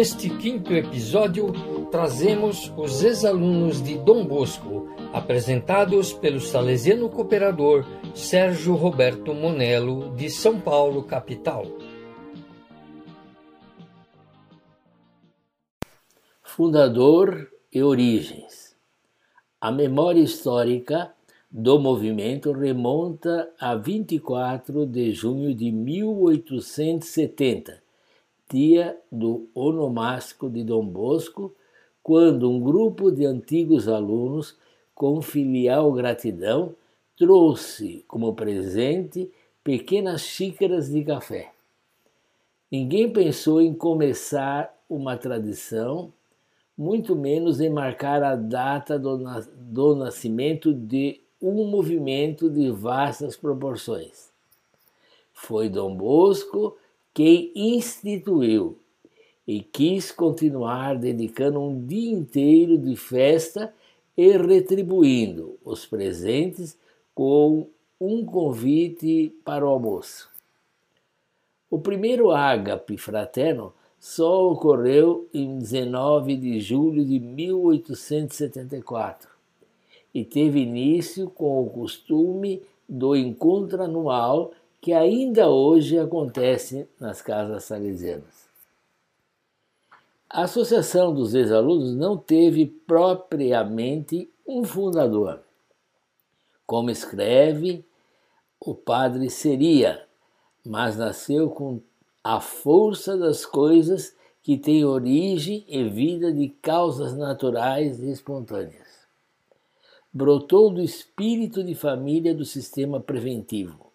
Neste quinto episódio, trazemos os ex-alunos de Dom Bosco, apresentados pelo salesiano cooperador Sérgio Roberto Monello, de São Paulo, capital. Fundador e origens. A memória histórica do movimento remonta a 24 de junho de 1870, dia do onomástico de Dom Bosco, quando um grupo de antigos alunos, com filial gratidão, trouxe como presente pequenas xícaras de café. Ninguém pensou em começar uma tradição muito menos em marcar a data do, do nascimento de um movimento de vastas proporções. Foi Dom Bosco quem instituiu e quis continuar dedicando um dia inteiro de festa e retribuindo os presentes com um convite para o almoço. O primeiro ágape fraterno só ocorreu em 19 de julho de 1874 e teve início com o costume do encontro anual que ainda hoje acontece nas casas salesianas. A Associação dos Ex-Alunos não teve propriamente um fundador. Como escreve o padre Seria, mas nasceu com a força das coisas que tem origem e vida de causas naturais e espontâneas. Brotou do espírito de família do sistema preventivo,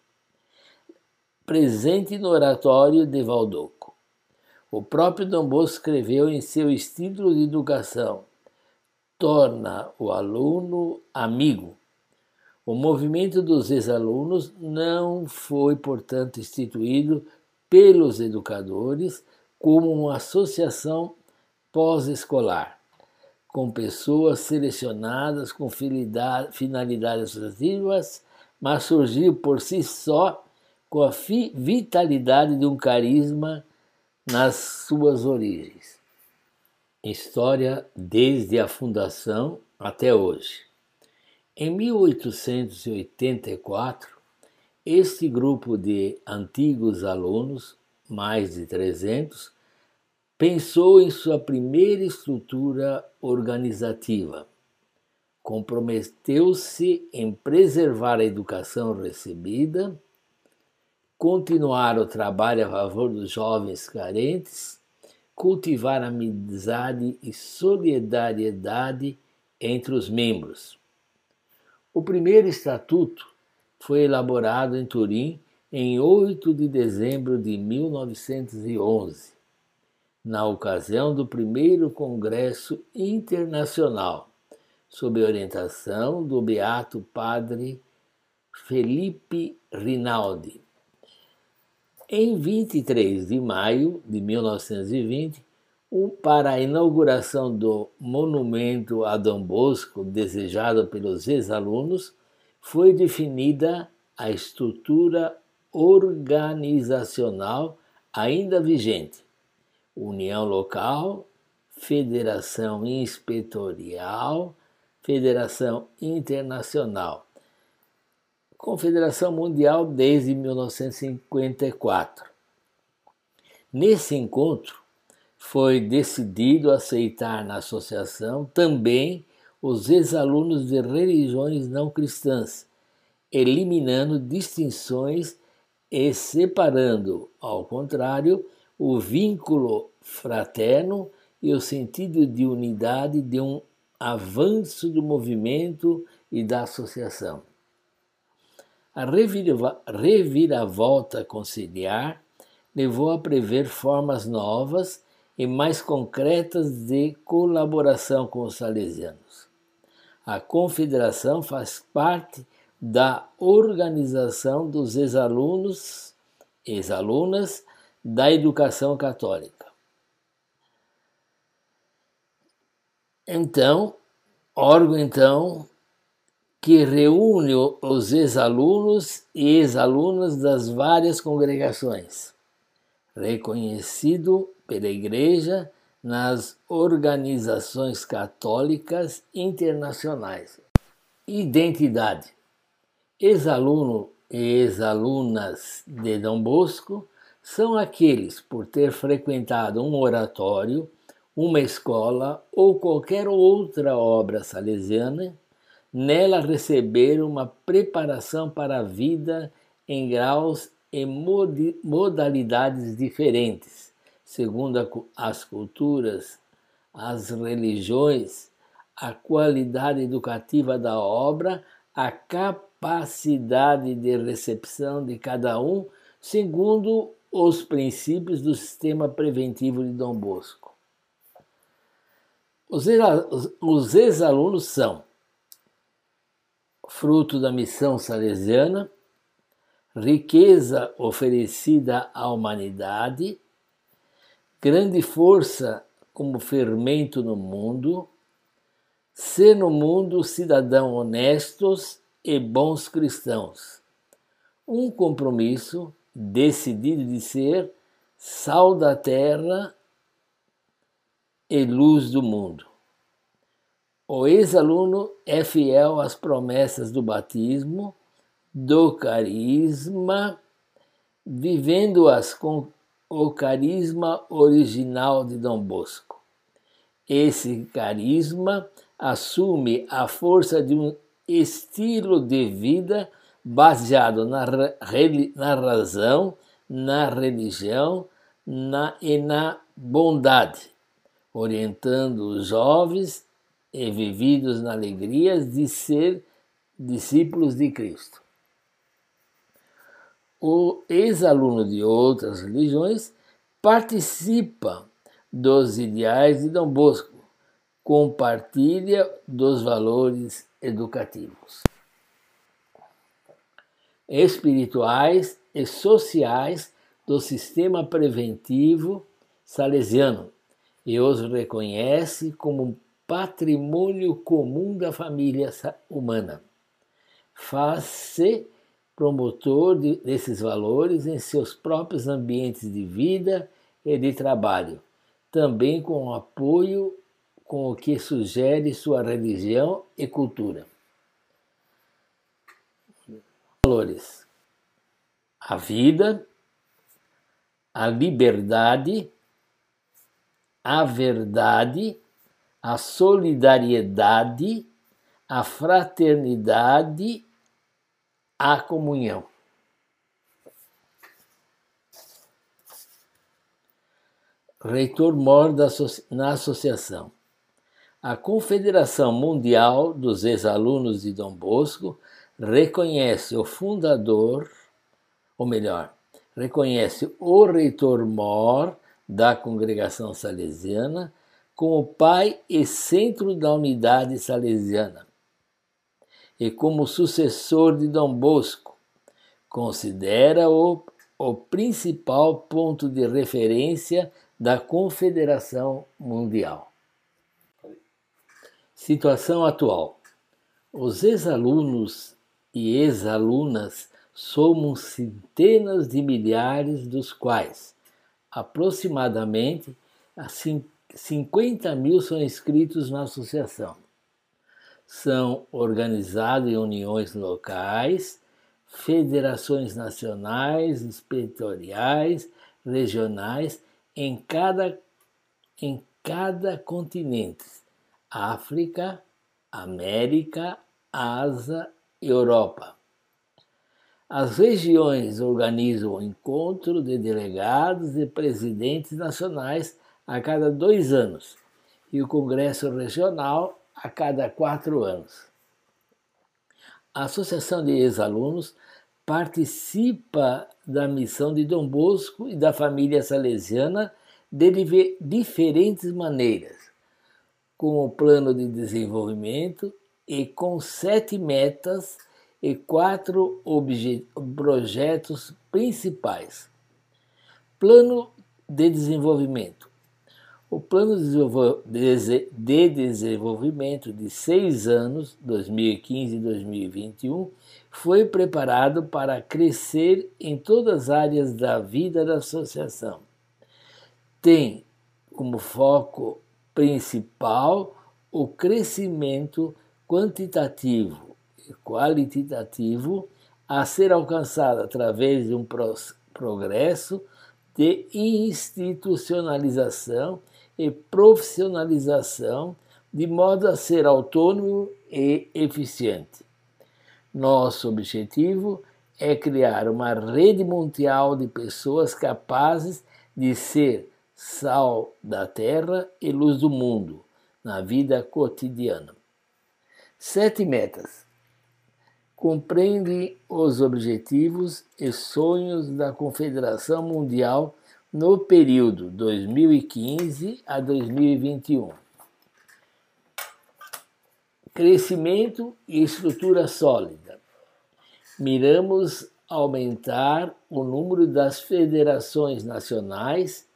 presente no oratório de Valdoco. O próprio Dom Bosco escreveu em seu estilo de educação: torna o aluno amigo. O movimento dos ex-alunos não foi, portanto, instituído pelos educadores como uma associação pós-escolar, com pessoas selecionadas com finalidades associativas, mas surgiu por si só com a vitalidade de um carisma nas suas origens. História desde a fundação até hoje. Em 1884, este grupo de antigos alunos, mais de 300, pensou em sua primeira estrutura organizativa. Comprometeu-se em preservar a educação recebida, continuar o trabalho a favor dos jovens carentes, cultivar amizade e solidariedade entre os membros. O primeiro estatuto foi elaborado em Turim em 8 de dezembro de 1911, na ocasião do primeiro Congresso Internacional, sob orientação do beato padre Felipe Rinaldi. Em 23 de maio de 1920, para a inauguração do monumento a Dom Bosco, desejado pelos ex-alunos, foi definida a estrutura organizacional ainda vigente: União Local, Federação Inspetorial, Federação Internacional, Confederação Mundial desde 1954. Nesse encontro, foi decidido aceitar na associação também os ex-alunos de religiões não cristãs, eliminando distinções e separando, ao contrário, o vínculo fraterno e o sentido de unidade de um avanço do movimento e da associação. A reviravolta conciliar levou a prever formas novas e mais concretas de colaboração com os salesianos. A confederação faz parte da organização dos ex-alunos, ex-alunas da educação católica. Então, órgão então que reúne os ex-alunos e ex-alunas das várias congregações, reconhecido pela Igreja nas organizações católicas internacionais. Identidade. Ex-aluno e ex-alunas de Dom Bosco são aqueles por ter frequentado um oratório, uma escola ou qualquer outra obra salesiana, nela receberam uma preparação para a vida em graus e modalidades diferentes, segundo as culturas, as religiões, a qualidade educativa da obra, a capacidade de recepção de cada um, segundo os princípios do sistema preventivo de Dom Bosco. Os ex-alunos são fruto da missão salesiana, riqueza oferecida à humanidade, grande força como fermento no mundo, ser no mundo cidadão honestos e bons cristãos. Um compromisso decidido de ser sal da terra e luz do mundo. O ex-aluno é fiel às promessas do batismo do carisma, vivendo-as com o carisma original de Dom Bosco. Esse carisma assume a força de um estilo de vida baseado na, na razão, na religião na, e na bondade, orientando os jovens e vividos na alegria de ser discípulos de Cristo. O ex-aluno de outras religiões participa dos ideais de Dom Bosco, compartilha dos valores educativos, espirituais e sociais do sistema preventivo salesiano e os reconhece como patrimônio comum da família humana. Faz-se promotor de, desses valores em seus próprios ambientes de vida e de trabalho, também com o apoio com o que sugere sua religião e cultura. Valores: a vida, a liberdade, a verdade, a solidariedade, a fraternidade a comunhão. Reitor mor na associação. A Confederação Mundial dos Ex-Alunos de Dom Bosco reconhece o fundador, ou melhor, reconhece o reitor mor da congregação salesiana como pai e centro da unidade salesiana e como sucessor de Dom Bosco, considera-o o principal ponto de referência da Confederação Mundial. Situação atual: os ex-alunos e ex-alunas somos centenas de milhares, dos quais aproximadamente 50 mil são inscritos na associação são organizados em uniões locais, federações nacionais, inspetoriais, regionais em cada, em cada continente: África, América, Ásia, Europa. As regiões organizam o encontro de delegados e presidentes nacionais a cada dois anos e o Congresso Regional a cada quatro anos. A Associação de Ex-Alunos participa da missão de Dom Bosco e da família salesiana de diferentes maneiras, com o plano de desenvolvimento e com sete metas e quatro projetos principais. Plano de desenvolvimento o Plano de Desenvolvimento de seis anos, 2015 e 2021, foi preparado para crescer em todas as áreas da vida da associação. Tem como foco principal o crescimento quantitativo e qualitativo a ser alcançado através de um progresso de institucionalização e profissionalização, de modo a ser autônomo e eficiente. Nosso objetivo é criar uma rede mundial de pessoas capazes de ser sal da terra e luz do mundo na vida cotidiana. Sete metas. Compreende os objetivos e sonhos da Confederação Mundial no período 2015 a 2021. Crescimento e estrutura sólida. Miramos aumentar o número das federações nacionais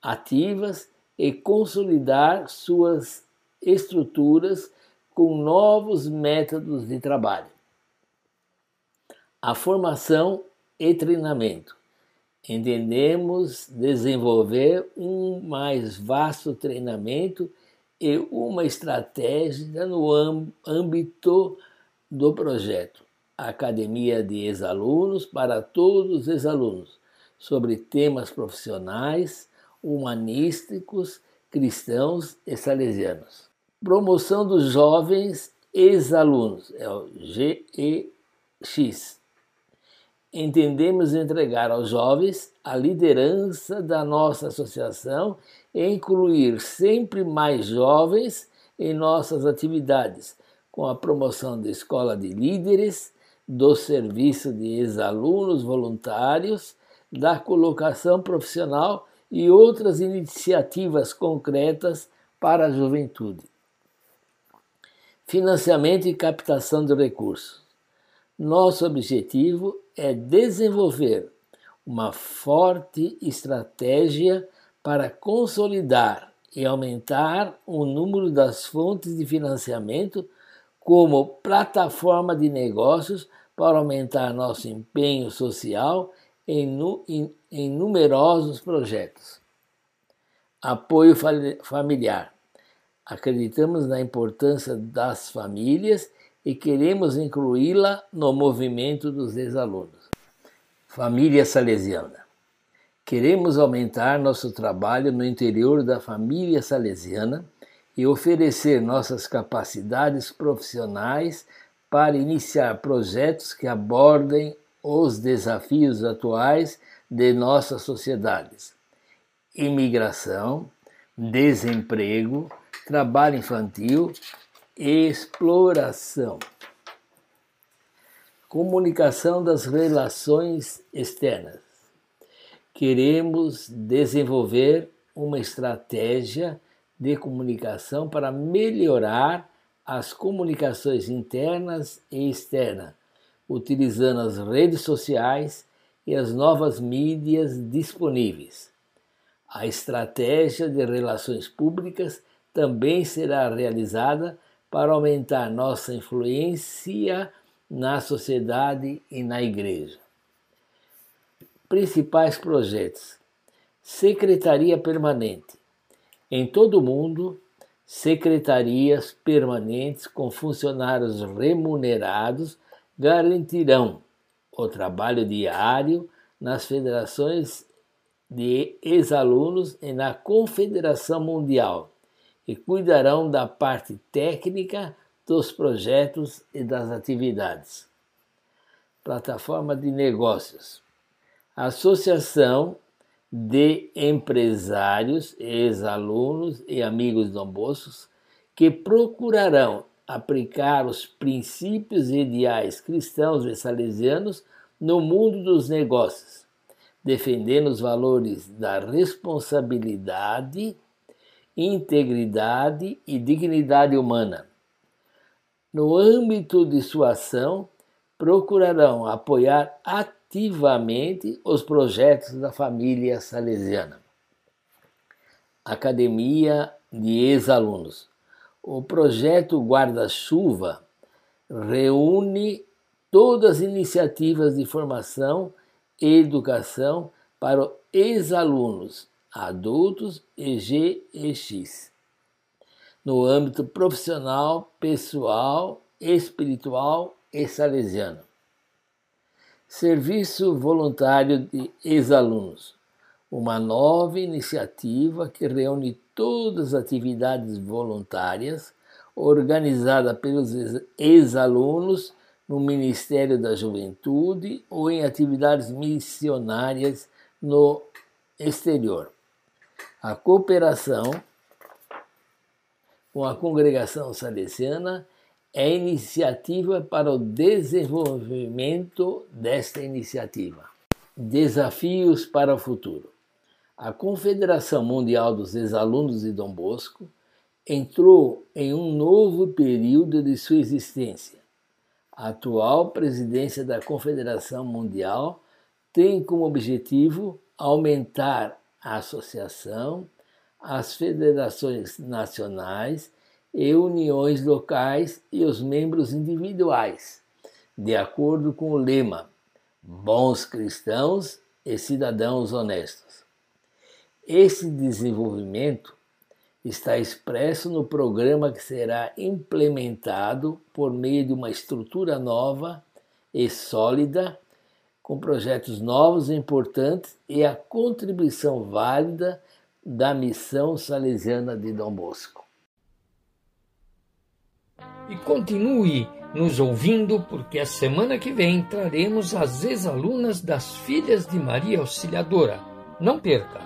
ativas e consolidar suas estruturas com novos métodos de trabalho. A formação e treinamento. Entendemos desenvolver um mais vasto treinamento e uma estratégia no âmbito do projeto Academia de Ex-Alunos para todos os ex-alunos, sobre temas profissionais, humanísticos, cristãos e salesianos. Promoção dos jovens ex-alunos, é o GEX. Entendemos entregar aos jovens a liderança da nossa associação e incluir sempre mais jovens em nossas atividades, com a promoção da escola de líderes, do serviço de ex-alunos voluntários, da colocação profissional e outras iniciativas concretas para a juventude. Financiamento e captação de recursos. Nosso objetivo é desenvolver uma forte estratégia para consolidar e aumentar o número das fontes de financiamento como plataforma de negócios para aumentar nosso empenho social em, em, em numerosos projetos. Apoio familiar. Acreditamos na importância das famílias e queremos incluí-la no movimento dos ex-alunos. Família Salesiana. Queremos aumentar nosso trabalho no interior da família salesiana e oferecer nossas capacidades profissionais para iniciar projetos que abordem os desafios atuais de nossas sociedades: imigração, desemprego, trabalho infantil, exploração. Comunicação das relações externas. Queremos desenvolver uma estratégia de comunicação para melhorar as comunicações internas e externas, utilizando as redes sociais e as novas mídias disponíveis. A estratégia de relações públicas também será realizada para aumentar nossa influência na sociedade e na igreja. Principais projetos: Secretaria Permanente. Em todo o mundo, secretarias permanentes com funcionários remunerados garantirão o trabalho diário nas federações de ex-alunos e na Confederação Mundial e cuidarão da parte técnica dos projetos e das atividades. Plataforma de negócios. Associação de empresários, ex-alunos e amigos Dom Bosco que procurarão aplicar os princípios e ideais cristãos e salesianos no mundo dos negócios, defendendo os valores da responsabilidade, integridade e dignidade humana. No âmbito de sua ação, procurarão apoiar ativamente os projetos da família salesiana. Academia de Ex-Alunos. O projeto Guarda-Chuva reúne todas as iniciativas de formação e educação para ex-alunos adultos e G e X. No âmbito profissional, pessoal, espiritual e salesiano. Serviço voluntário de ex-alunos. Uma nova iniciativa que reúne todas as atividades voluntárias organizada pelos ex-alunos no Ministério da Juventude ou em atividades missionárias no exterior. A cooperação com a congregação salesiana é iniciativa para o desenvolvimento desta iniciativa. Desafios para o futuro. A Confederação Mundial dos Ex-Alunos de Dom Bosco entrou em um novo período de sua existência. A atual presidência da Confederação Mundial tem como objetivo aumentar a associação, as federações nacionais e uniões locais e os membros individuais, de acordo com o lema Bons cristãos e cidadãos honestos. Esse desenvolvimento está expresso no programa que será implementado por meio de uma estrutura nova e sólida, com projetos novos e importantes e a contribuição válida da missão salesiana de Dom Bosco. E continue nos ouvindo, porque a semana que vem traremos as ex-alunas das Filhas de Maria Auxiliadora. Não perca!